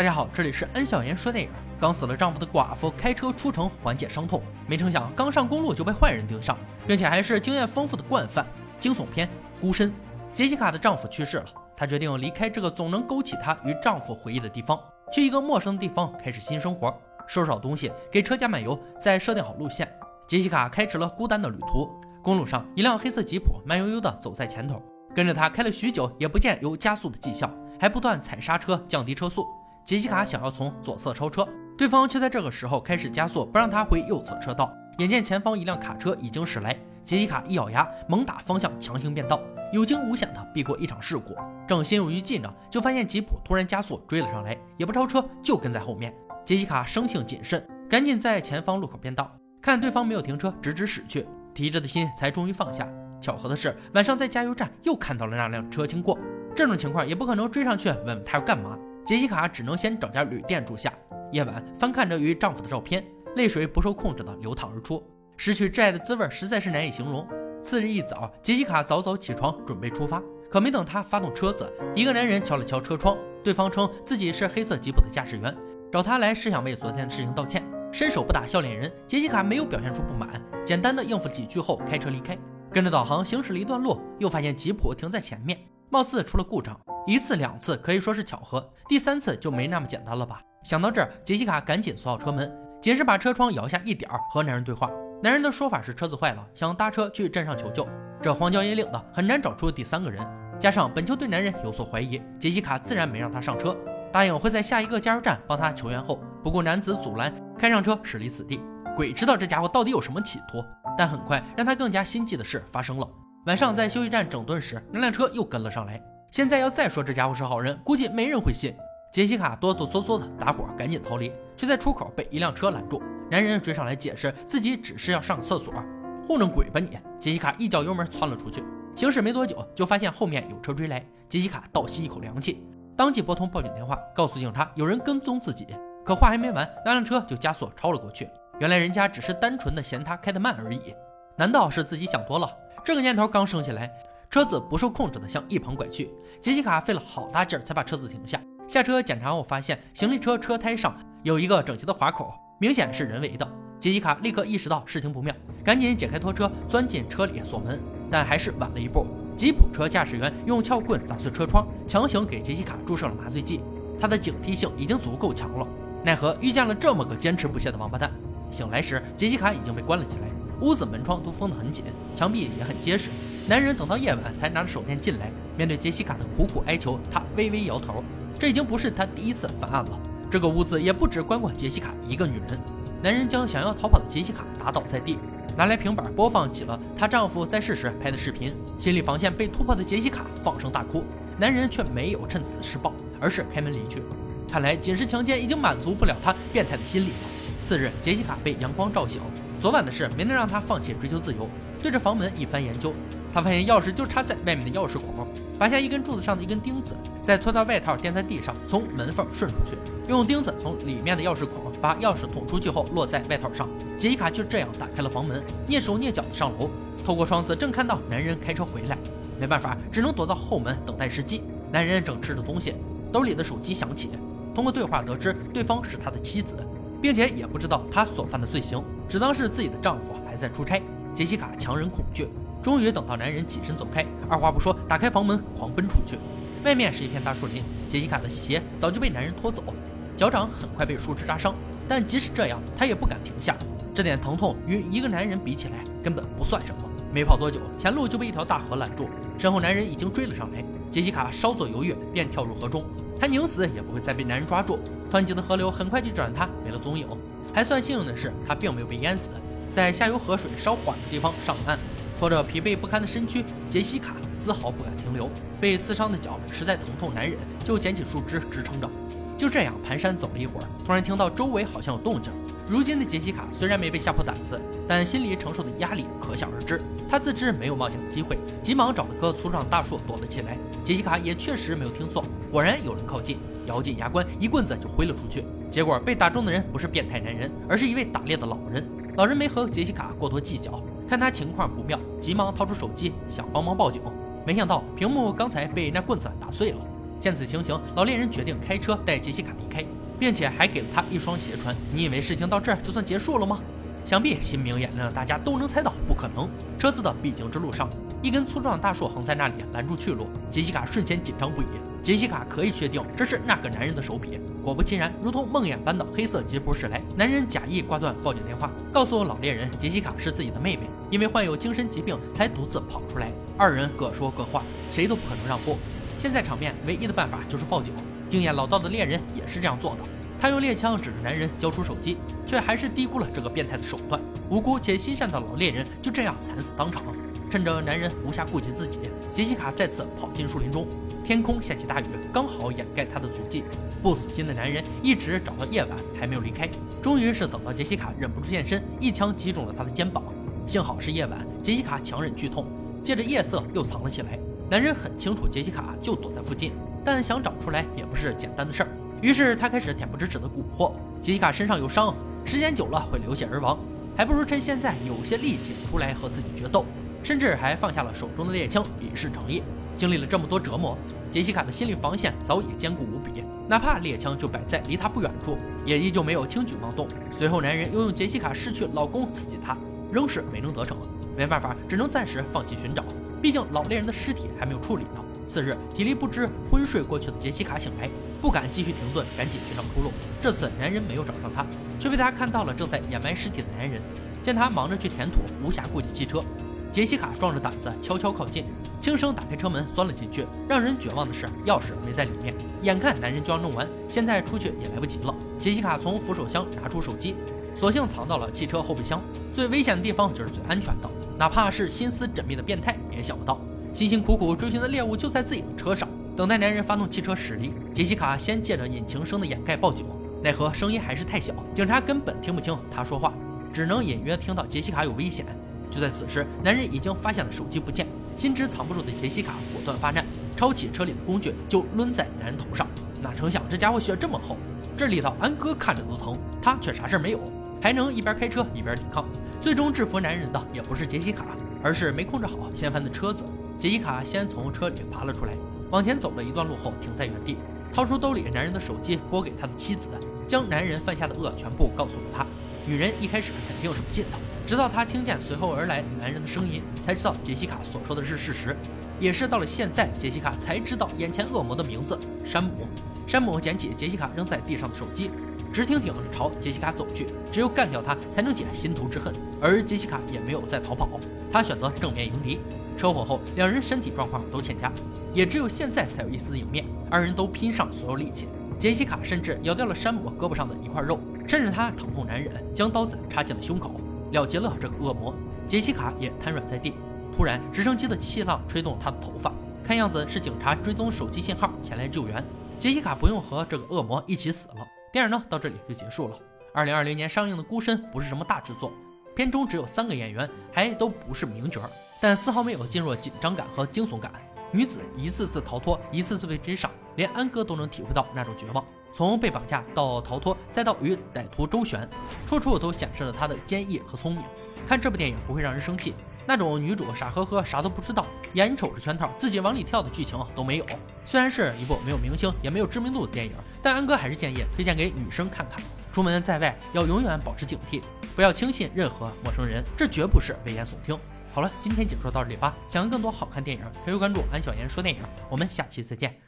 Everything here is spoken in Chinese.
大家好，这里是恩小言说电影。刚死了丈夫的寡妇开车出城缓解伤痛，没成想刚上公路就被坏人盯上，并且还是经验丰富的惯犯。惊悚片《孤身》，杰西卡的丈夫去世了，她决定离开这个总能勾起她与丈夫回忆的地方，去一个陌生的地方开始新生活。收拾好东西，给车加满油，再设定好路线，杰西卡开始了孤单的旅途。公路上，一辆黑色吉普慢悠悠地走在前头，跟着他开了许久，也不见有加速的迹象，还不断踩刹车降低车速。杰西卡想要从左侧超车，对方却在这个时候开始加速，不让他回右侧车道。眼见前方一辆卡车已经驶来，杰西卡一咬牙，猛打方向，强行变道，有惊无险的避过一场事故。正心有余悸呢，就发现吉普突然加速追了上来，也不超车，就跟在后面。杰西卡生性谨慎，赶紧在前方路口变道，看对方没有停车，直直驶去，提着的心才终于放下。巧合的是，晚上在加油站又看到了那辆车经过，这种情况也不可能追上去问问他要干嘛。杰西卡只能先找家旅店住下。夜晚，翻看着与丈夫的照片，泪水不受控制的流淌而出。失去挚爱的滋味实在是难以形容。次日一早，杰西卡早早起床，准备出发。可没等她发动车子，一个男人敲了敲车窗。对方称自己是黑色吉普的驾驶员，找他来是想为昨天的事情道歉。伸手不打笑脸人，杰西卡没有表现出不满，简单的应付几句后开车离开。跟着导航行驶了一段路，又发现吉普停在前面，貌似出了故障。一次两次可以说是巧合，第三次就没那么简单了吧？想到这儿，杰西卡赶紧锁好车门，仅是把车窗摇下一点儿，和男人对话。男人的说法是车子坏了，想搭车去镇上求救。这荒郊野岭的，很难找出第三个人。加上本就对男人有所怀疑，杰西卡自然没让他上车，答应会在下一个加油站帮他求援后，不顾男子阻拦，开上车驶离此地。鬼知道这家伙到底有什么企图。但很快让他更加心悸的事发生了。晚上在休息站整顿时，那辆车又跟了上来。现在要再说这家伙是好人，估计没人会信。杰西卡哆哆嗦嗦的，打火赶紧逃离，却在出口被一辆车拦住。男人追上来解释自己只是要上个厕所，糊弄鬼吧你！杰西卡一脚油门窜了出去。行驶没多久，就发现后面有车追来。杰西卡倒吸一口凉气，当即拨通报警电话，告诉警察有人跟踪自己。可话还没完，那辆车就加速超了过去。原来人家只是单纯的嫌他开得慢而已。难道是自己想多了？这个念头刚升起来。车子不受控制的向一旁拐去，杰西卡费了好大劲儿才把车子停下。下车检查后发现行李车车胎上有一个整齐的划口，明显是人为的。杰西卡立刻意识到事情不妙，赶紧解开拖车，钻进车里锁门，但还是晚了一步。吉普车驾驶员用撬棍砸碎车窗，强行给杰西卡注射了麻醉剂。他的警惕性已经足够强了，奈何遇见了这么个坚持不懈的王八蛋。醒来时，杰西卡已经被关了起来，屋子门窗都封得很紧，墙壁也很结实。男人等到夜晚才拿着手电进来，面对杰西卡的苦苦哀求，他微微摇头。这已经不是他第一次犯案了。这个屋子也不止关过杰西卡一个女人。男人将想要逃跑的杰西卡打倒在地，拿来平板播放起了她丈夫在世时拍的视频。心理防线被突破的杰西卡放声大哭，男人却没有趁此施暴，而是开门离去。看来仅是强奸已经满足不了他变态的心理了。次日，杰西卡被阳光照醒，昨晚的事没能让他放弃追求自由，对着房门一番研究。他发现钥匙就插在外面的钥匙孔，拔下一根柱子上的一根钉子，再脱掉外套垫在地上，从门缝顺出去，用钉子从里面的钥匙孔把钥匙捅出去后落在外套上。杰西卡就这样打开了房门，蹑手蹑脚地上楼，透过窗子正看到男人开车回来，没办法，只能躲到后门等待时机。男人正吃着东西，兜里的手机响起，通过对话得知对方是他的妻子，并且也不知道他所犯的罪行，只当是自己的丈夫还在出差。杰西卡强忍恐惧。终于等到男人起身走开，二话不说打开房门狂奔出去。外面是一片大树林，杰西卡的鞋早就被男人拖走，脚掌很快被树枝扎伤。但即使这样，她也不敢停下。这点疼痛与一个男人比起来根本不算什么。没跑多久，前路就被一条大河拦住，身后男人已经追了上来。杰西卡稍作犹豫，便跳入河中。她宁死也不会再被男人抓住。湍急的河流很快就转他没了踪影。还算幸运的是，他并没有被淹死，在下游河水稍缓的地方上岸。拖着疲惫不堪的身躯，杰西卡丝毫不敢停留。被刺伤的脚实在疼痛难忍，就捡起树枝支撑着。就这样蹒跚走了一会儿，突然听到周围好像有动静。如今的杰西卡虽然没被吓破胆子，但心里承受的压力可想而知。他自知没有冒险的机会，急忙找了棵粗壮大树躲了起来。杰西卡也确实没有听错，果然有人靠近，咬紧牙关，一棍子就挥了出去。结果被打中的人不是变态男人，而是一位打猎的老人。老人没和杰西卡过多计较。看他情况不妙，急忙掏出手机想帮忙报警，没想到屏幕刚才被那棍子打碎了。见此情形，老猎人决定开车带杰西卡离开，并且还给了他一双鞋穿。你以为事情到这儿就算结束了吗？想必心明眼亮的大家都能猜到，不可能。车子的必经之路上，一根粗壮的大树横在那里，拦住去路。杰西卡瞬间紧张不已。杰西卡可以确定这是那个男人的手笔。果不其然，如同梦魇般的黑色吉普驶来。男人假意挂断报警电话，告诉老猎人杰西卡是自己的妹妹，因为患有精神疾病才独自跑出来。二人各说各话，谁都不可能让步。现在场面唯一的办法就是报警。经验老道的猎人也是这样做的。他用猎枪指着男人，交出手机，却还是低估了这个变态的手段。无辜且心善的老猎人就这样惨死当场。趁着男人无暇顾及自己，杰西卡再次跑进树林中。天空下起大雨，刚好掩盖他的足迹。不死心的男人一直找到夜晚，还没有离开。终于是等到杰西卡忍不住现身，一枪击中了他的肩膀。幸好是夜晚，杰西卡强忍剧痛，借着夜色又藏了起来。男人很清楚杰西卡就躲在附近，但想找出来也不是简单的事儿。于是他开始恬不知耻的蛊惑杰西卡，身上有伤，时间久了会流血而亡，还不如趁现在有些力气出来和自己决斗，甚至还放下了手中的猎枪，以示诚意。经历了这么多折磨，杰西卡的心理防线早已坚固无比，哪怕猎枪就摆在离他不远处，也依旧没有轻举妄动。随后男人又用杰西卡失去老公刺激她，仍是没能得逞，没办法，只能暂时放弃寻找，毕竟老猎人的尸体还没有处理呢。次日，体力不支、昏睡过去的杰西卡醒来，不敢继续停顿，赶紧寻找出路。这次男人没有找上她，却被他看到了正在掩埋尸体的男人。见他忙着去填土，无暇顾及汽车，杰西卡壮着胆子悄悄靠近，轻声打开车门，钻了进去。让人绝望的是，钥匙没在里面。眼看男人就要弄完，现在出去也来不及了。杰西卡从扶手箱拿出手机，索性藏到了汽车后备箱。最危险的地方就是最安全的，哪怕是心思缜密的变态也想不到。辛辛苦苦追寻的猎物就在自己的车上，等待男人发动汽车驶离。杰西卡先借着引擎声的掩盖报警，奈何声音还是太小，警察根本听不清他说话，只能隐约听到杰西卡有危险。就在此时，男人已经发现了手机不见，心知藏不住的杰西卡果断发难，抄起车里的工具就抡在男人头上。哪成想这家伙血这么厚，这里头安哥看着都疼，他却啥事没有，还能一边开车一边抵抗。最终制服男人的也不是杰西卡，而是没控制好掀翻的车子。杰西卡先从车里爬了出来，往前走了一段路后停在原地，掏出兜里男人的手机拨给他的妻子，将男人犯下的恶全部告诉了他。女人一开始肯定是不信的，直到她听见随后而来男人的声音，才知道杰西卡所说的是事实。也是到了现在，杰西卡才知道眼前恶魔的名字——山姆。山姆捡起杰西卡扔在地上的手机，直挺挺朝杰西卡走去。只有干掉他，才能解心头之恨。而杰西卡也没有再逃跑，他选择正面迎敌。车祸后，两人身体状况都欠佳，也只有现在才有一丝迎面。二人都拼上所有力气，杰西卡甚至咬掉了山姆胳膊上的一块肉，趁着他疼痛难忍，将刀子插进了胸口，了结了这个恶魔。杰西卡也瘫软在地。突然，直升机的气浪吹动他的头发，看样子是警察追踪手机信号前来救援。杰西卡不用和这个恶魔一起死了。电影呢，到这里就结束了。二零二零年上映的《孤身》不是什么大制作。片中只有三个演员，还都不是名角，但丝毫没有进入紧张感和惊悚感。女子一次次逃脱，一次次被追上，连安哥都能体会到那种绝望。从被绑架到逃脱，再到与歹徒周旋，处处都显示了他的坚毅和聪明。看这部电影不会让人生气，那种女主傻呵呵啥都不知道，眼瞅着圈套自己往里跳的剧情都没有。虽然是一部没有明星也没有知名度的电影，但安哥还是建议推荐给女生看看。出门在外要永远保持警惕。不要轻信任何陌生人，这绝不是危言耸听。好了，今天解说到这里吧。想看更多好看电影，可以关注安小言说电影。我们下期再见。